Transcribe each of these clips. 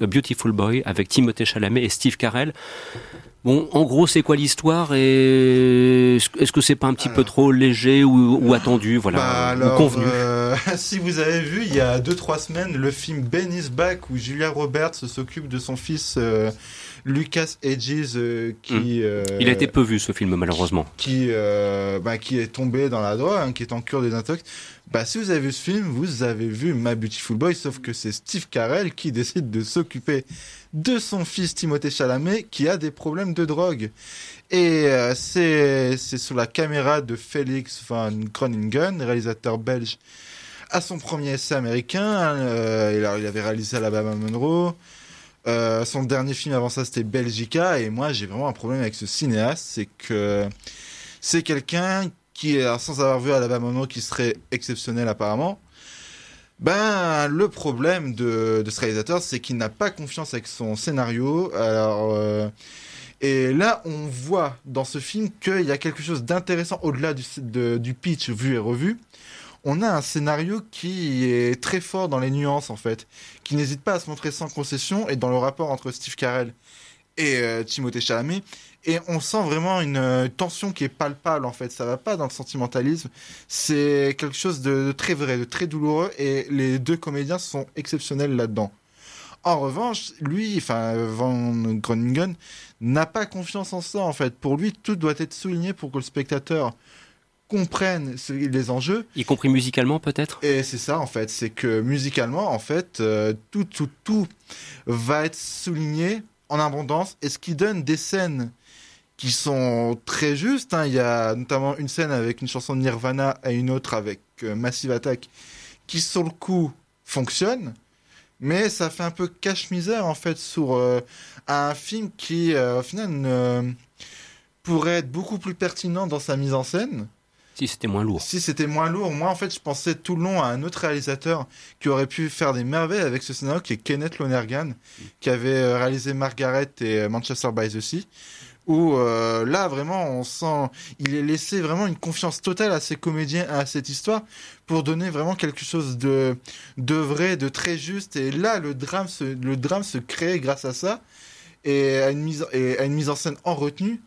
A Beautiful Boy avec Timothée Chalamet et Steve Carell. Bon, en gros, c'est quoi l'histoire et est-ce que c'est pas un petit peu trop léger ou, attendu, voilà, bah convenu euh, Si vous avez vu, il y a 2-3 semaines, le film Ben is Back où Julia Roberts s'occupe de son fils euh, Lucas Hedges, euh, qui. Hmm. il a été peu vu ce film malheureusement. Qui, bah, qui est tombé dans la drogue, hein, qui est en cure des intox. Bah, si vous avez vu ce film, vous avez vu My Beautiful Boy, sauf que c'est Steve Carell qui décide de s'occuper de son fils Timothée Chalamet qui a des problèmes de drogue. Et euh, c'est sous la caméra de Félix van Groningen, réalisateur belge, à son premier essai américain. Euh, il avait réalisé Alabama Monroe. Euh, son dernier film avant ça, c'était Belgica. Et moi, j'ai vraiment un problème avec ce cinéaste. C'est que c'est quelqu'un qui, sans avoir vu Alabama Monroe, qui serait exceptionnel apparemment, ben, le problème de, ce réalisateur, c'est qu'il n'a pas confiance avec son scénario. Alors, euh, et là, on voit dans ce film qu'il y a quelque chose d'intéressant au-delà du, pitch vu et revu. On a un scénario qui est très fort dans les nuances, en fait, qui n'hésite pas à se montrer sans concession, et dans le rapport entre Steve Carell et euh, Timothée Chalamet, et on sent vraiment une euh, tension qui est palpable en fait. Ça va pas dans le sentimentalisme. C'est quelque chose de, très vrai, de très douloureux et les deux comédiens sont exceptionnels là-dedans. En revanche, lui, enfin Van Groningen, n'a pas confiance en ça en fait. Pour lui, tout doit être souligné pour que le spectateur comprenne les enjeux. Y compris musicalement peut-être? Et c'est ça en fait, c'est que musicalement en fait, euh, tout, tout, tout va être souligné en abondance et ce qui donne des scènes qui sont très justes. Hein. Il y a notamment une scène avec une chanson de Nirvana et une autre avec euh, Massive Attack qui, sur le coup, fonctionnent. Mais ça fait un peu cache-misère, en fait, sur euh, un film qui, euh, au final, pourrait être beaucoup plus pertinent dans sa mise en scène. Si c'était moins lourd. Si c'était moins lourd. Moi, en fait, je pensais tout le long à un autre réalisateur qui aurait pu faire des merveilles avec ce scénario, qui est Kenneth Lonergan, qui avait réalisé Margaret et Manchester by the Sea où euh, là vraiment on sent il est laissé vraiment une confiance totale à ses comédiens à cette histoire pour donner vraiment quelque chose de de vrai de très juste et là le drame se, le drame se crée grâce à ça et à une mise à une mise en scène en retenue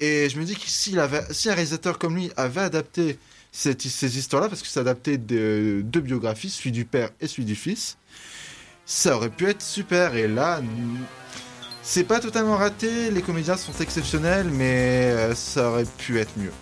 et je me dis que si, un réalisateur comme lui avait adapté ces histoires-là, parce que c'est adapté de deux biographies, celui du père et celui du fils, ça aurait pu être super. Et là, c'est pas totalement raté, les comédiens sont exceptionnels, mais euh, ça aurait pu être mieux.